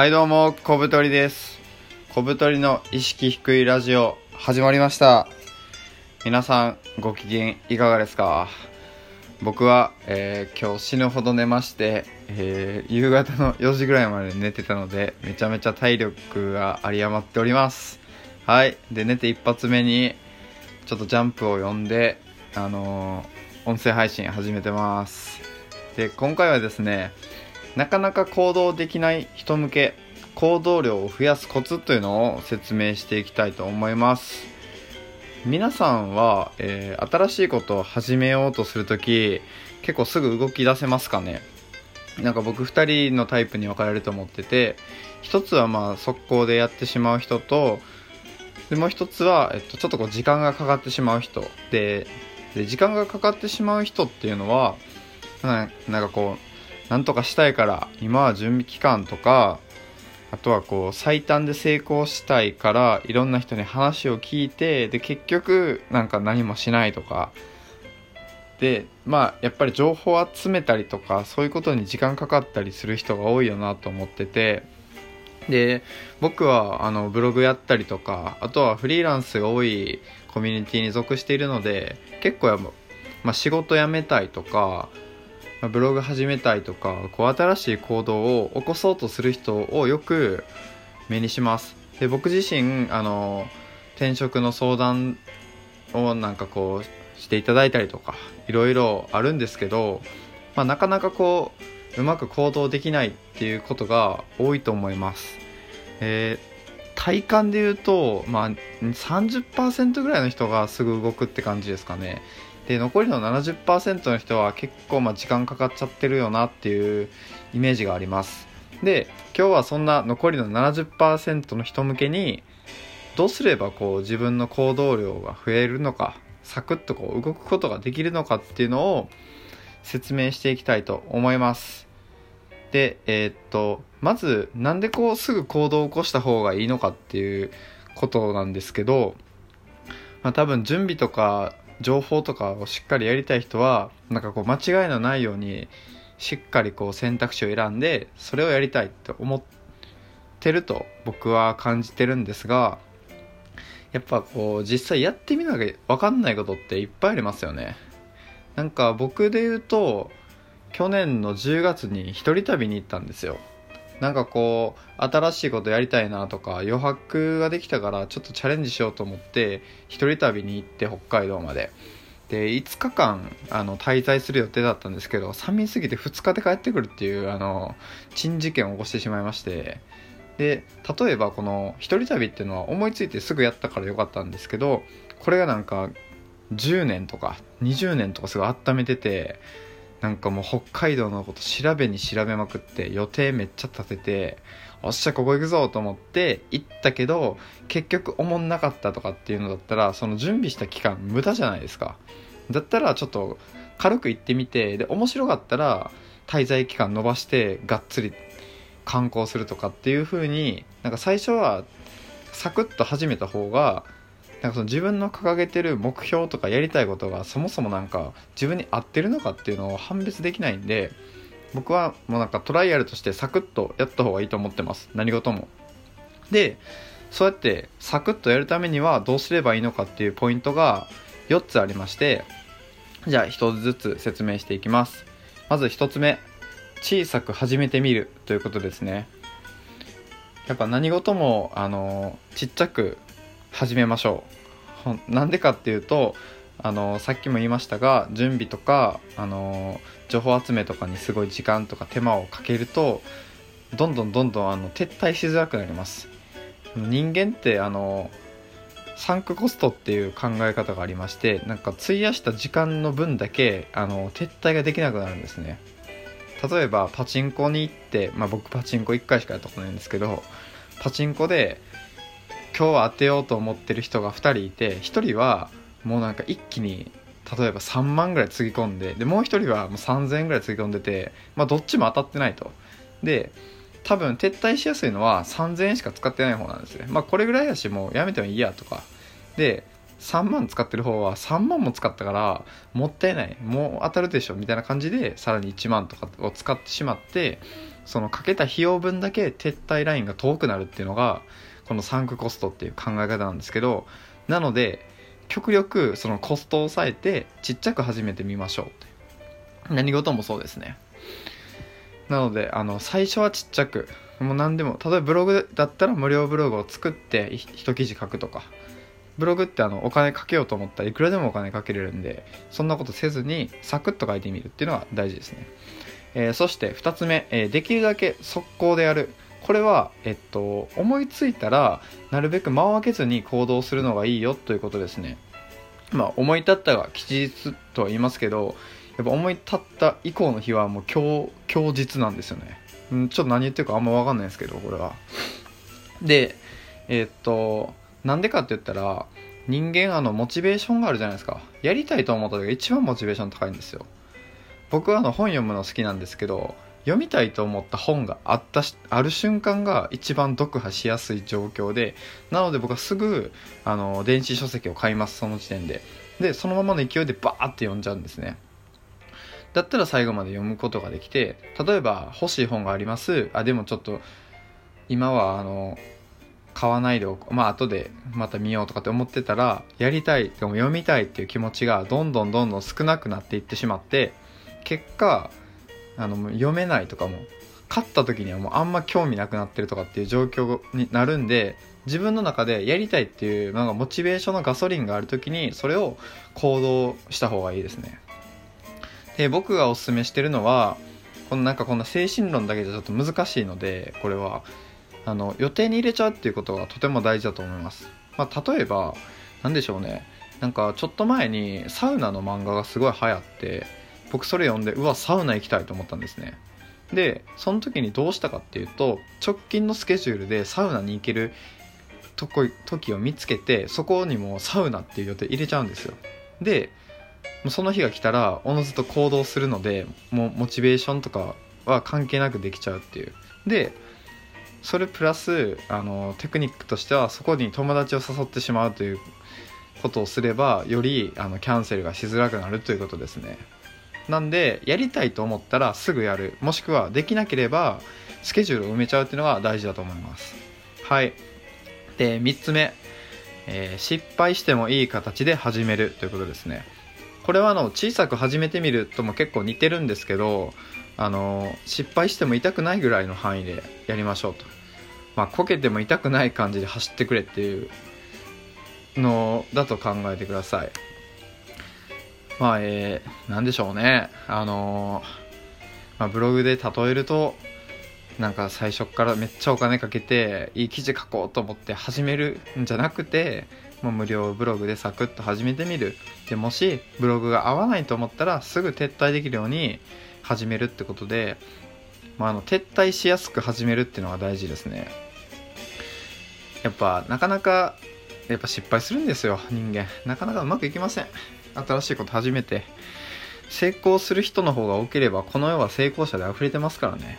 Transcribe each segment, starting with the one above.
はいどうも、小太りです。小太りの意識低いラジオ、始まりました。皆さん、ご機嫌いかがですか？僕は、えー今日死ぬほど寝まして、えー夕方の4時ぐらいまで寝てたので、めちゃめちゃ体力が有り余っております。はい。で、寝て一発目に、ちょっとジャンプを読んで、あのー音声配信始めてます。で、今回はですね、なかなか行動できない人向け行動量を増やすコツというのを説明していきたいと思います。皆さんは、えー新しいことを始めようとするとき結構すぐ動き出せますかね？なんか僕2人のタイプに分かれると思ってて一つはまあ速攻でやってしまう人とでもう一つは、えっと、ちょっとこう時間がかかってしまう人でで時間がかかってしまう人っていうのはなんかこうなんとかしたいから今は準備期間とかあとはこう最短で成功したいからいろんな人に話を聞いてで結局なんか何もしないとか。でまあやっぱり情報を集めたりとかそういうことに時間かかったりする人が多いよなと思ってて。で僕はあのブログやったりとかあとはフリーランスが多いコミュニティに属しているので結構やっぱ、まあ、仕事辞めたいとかまブログ始めたいとかこう新しい行動を起こそうとする人をよく目にします。で僕自身あの転職の相談をなんかこうしていただいたりとかいろいろあるんですけど、まあ、なかなかこううまく行動できないっていうことが多いと思います、えー体感で言うと、まあ、30%ぐらいの人がすぐ動くって感じですかね。で残りの70%の人は結構ま時間かかっちゃってるよなっていうイメージがあります。で今日はそんな残りの70%の人向けにどうすればこう自分の行動量が増えるのかサクッとこう動くことができるのかっていうのを説明していきたいと思います。でえーっとまずなんでこうすぐ行動を起こした方がいいのかっていうことなんですけど、まあ、多分準備とか情報とかをしっかりやりたい人はなんかこう間違いのないようにしっかりこう選択肢を選んでそれをやりたいと思ってると僕は感じてるんですがやっぱこう実際やってみなきゃ分かんないことっていっぱいありますよね。なんか僕で言うと去年の10月に一人旅に行ったんですよ。なんかこう新しいことやりたいなとか余白ができたからちょっとチャレンジしようと思って一人旅に行って北海道まで。で5日間あの滞在する予定だったんですけど寒いすぎて2日で帰ってくるっていうあの珍事件を起こしてしまいまして。で例えばこの一人旅っていうのは思いついてすぐやったからよかったんですけどこれがなんか10年とか20年とかすごい温めててなんかもう北海道のこと調べに調べまくって予定めっちゃ立てておっしゃここ行くぞと思って行ったけど結局思んなかったとかっていうのだったらその準備した期間無駄じゃないですか。だったらちょっと軽く行ってみてで面白かったら滞在期間延ばしてがっつり観光するとかっていう風になんか最初はサクッと始めた方がなんかその自分の掲げてる目標とかやりたいことがそもそもなんか自分に合ってるのかっていうのを判別できないんで僕はもうなんかトライアルとしてサクッとやった方がいいと思ってます。何事も。でそうやってサクッとやるためにはどうすればいいのかっていうポイントが4つありましてじゃあ1つずつ説明していきます。まず1つ目小さく始めてみるということですね。やっぱ何事もあのちっちゃく始めましょう。なんでかっていうとあのさっきも言いましたが準備とかあの情報集めとかにすごい時間とか手間をかけるとどんどんどんどんあの撤退しづらくなります。人間ってあのサンクコストっていう考え方がありましてなんか費やした時間の分だけあの撤退ができなくなるんですね。例えばパチンコに行って、まあ、僕パチンコ1回しかやったことないんですけどパチンコで今日は当てようと思ってる人が2人いて1人はもうなんか一気に例えば3万ぐらいつぎ込んででもう1人はもう3000円ぐらいつぎ込んでて、まあ、どっちも当たってないと。で多分撤退しやすいのは3000円しか使ってない方なんですね。まあこれぐらいやしもうやめてもいいやとか。で3万使ってる方は3万も使ったからもったいない。もう当たるでしょみたいな感じでさらに1万とかを使ってしまってそのかけた費用分だけ撤退ラインが遠くなるっていうのがこのサンクコストっていう考え方なんですけどなので極力そのコストを抑えてちっちゃく始めてみましょう何事もそうですね。なのであの最初はちっちゃく。もう何でも例えばブログだったら無料ブログを作って一記事書くとか。ブログってあのお金かけようと思ったらいくらでもお金かけれるんでそんなことせずにサクッと書いてみるっていうのが大事ですね、えー、そして2つ目、えー、できるだけ速攻でやる。これは、えっと、思いついたらなるべく間を空けずに行動するのがいいよということですね。まあ思い立ったが吉日とは言いますけどやっぱ思い立った以降の日はもう今日今日実なんですよね。んちょっと何言ってるかあんま分かんないですけどこれは。でえ、っとなんでかって言ったら人間あのモチベーションがあるじゃないですか。やりたいと思った時が一番モチベーション高いんですよ。僕はあの本読むの好きなんですけど読みたいと思った本があったしある瞬間が一番読破しやすい状況でなので僕はすぐあの電子書籍を買いますその時点で。でそのままの勢いでバーって読んじゃうんですね。だったら最後まで読むことができて例えば欲しい本があります。あでもちょっと今はあの買わないでおまあ後でまた見ようとかって思ってたらやりたいでも読みたいっていう気持ちがどんどんどんどん少なくなっていってしまって結果あの読めないとかも勝った時にはもうあんま興味なくなってるとかっていう状況になるんで自分の中でやりたいっていうなんかモチベーションのガソリンがある時にそれを行動した方がいいですね。で僕がおすすめしてるのはこのなんかこんな精神論だけじゃちょっと難しいのでこれは。あの予定に入れちゃうっていうことがとても大事だと思います、まあ、例えば何でしょうね。なんかちょっと前にサウナの漫画がすごい流行って僕それ読んでうわサウナ行きたいと思ったんですね。でその時にどうしたかっていうと直近のスケジュールでサウナに行けるとこ時を見つけてそこにもサウナっていう予定入れちゃうんですよ。でその日が来たらおのずと行動するのでもうモチベーションとかは関係なくできちゃうっていう。でそれプラスあのテクニックとしてはそこに友達を誘ってしまうということをすればよりあのキャンセルがしづらくなるということですね。なんでやりたいと思ったらすぐやる。もしくはできなければスケジュールを埋めちゃうっていうのが大事だと思います。はい。で3つ目、えー、失敗してもいい形で始める。ということですね。これはあの小さく始めてみるとも結構似てるんですけどあの失敗しても痛くないぐらいの範囲でやりましょうと。まあこけても痛くない感じで走ってくれっていうのだと考えてください。まあえー、なんでしょうね。あのまあ、ブログで例えるとなんか最初からめっちゃお金かけていい記事書こうと思って始めるんじゃなくてもう無料ブログでサクッと始めてみる。でもしブログが合わないと思ったらすぐ撤退できるように始めるってことで、まあ、あの撤退しやすく始めるっていうのが大事ですね。やっぱなかなかやっぱ失敗するんですよ人間。なかなかうまくいきません。新しいこと始めて成功する人の方が多ければこの世は成功者で溢れてますからね、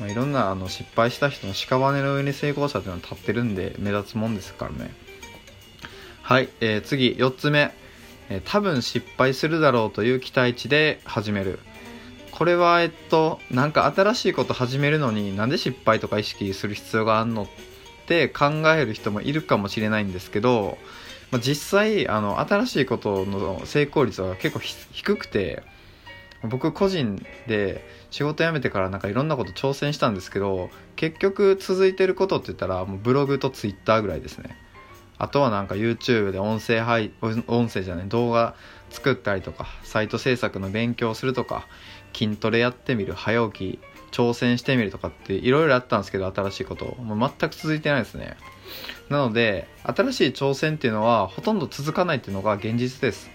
まあ、いろんなあの失敗した人の屍の上に成功者っていうのは立ってるんで目立つもんですからね。はい、えー、次4つ目、えー、多分失敗するだろうという期待値で始める。これはえっとなんか新しいこと始めるのになんで失敗とか意識する必要があるのって考える人もいるかもしれないんですけど、まあ、実際あの新しいことの成功率は結構低くて僕個人で仕事辞めてからなんかいろんなこと挑戦したんですけど結局続いてることって言ったらもうブログとツイッターぐらいですね。あとはなんか YouTube で音声配音声じゃない動画作ったりとかサイト制作の勉強するとか筋トレやってみる早起き挑戦してみるとかっていろいろあったんですけど新しいこと。もう全く続いてないですね。なので新しい挑戦っていうのはほとんど続かないっていうのが現実です。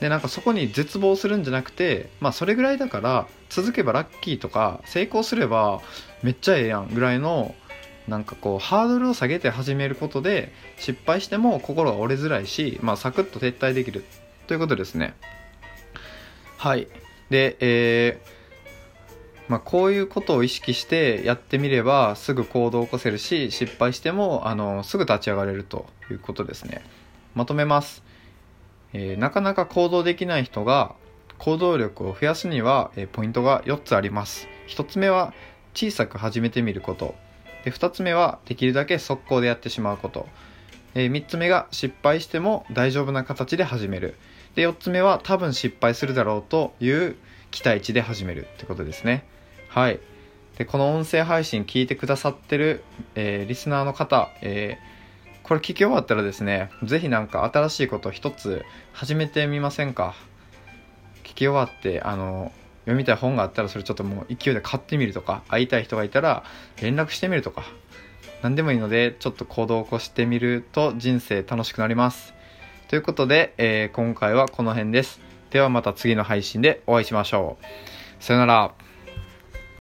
でなんかそこに絶望するんじゃなくてまあそれぐらいだから続けばラッキーとか成功すればめっちゃええやんぐらいのなんかこうハードルを下げて始めることで失敗しても心が折れづらいし、まあ、サクッと撤退できるということですね。はい。で、えー、まあ、こういうことを意識してやってみればすぐ行動を起こせるし失敗してもあのすぐ立ち上がれるということですね。まとめます、えー、なかなか行動できない人が行動力を増やすには、えー、ポイントが4つあります。1つ目は小さく始めてみること。で2つ目はできるだけ速攻でやってしまうこと。え3つ目が失敗しても大丈夫な形で始める。で4つ目は多分失敗するだろうという期待値で始めるってことですね。はい。でこの音声配信聞いてくださってる、えー、リスナーの方、えー、これ聞き終わったらですね是非何か新しいこと一つ始めてみませんか？聞き終わってあの読みたい本があったらそれちょっともう勢いで買ってみるとか会いたい人がいたら連絡してみるとか何でもいいのでちょっと行動を起こしてみると人生楽しくなります。ということで、えー、今回はこの辺です。ではまた次の配信でお会いしましょう。さよなら。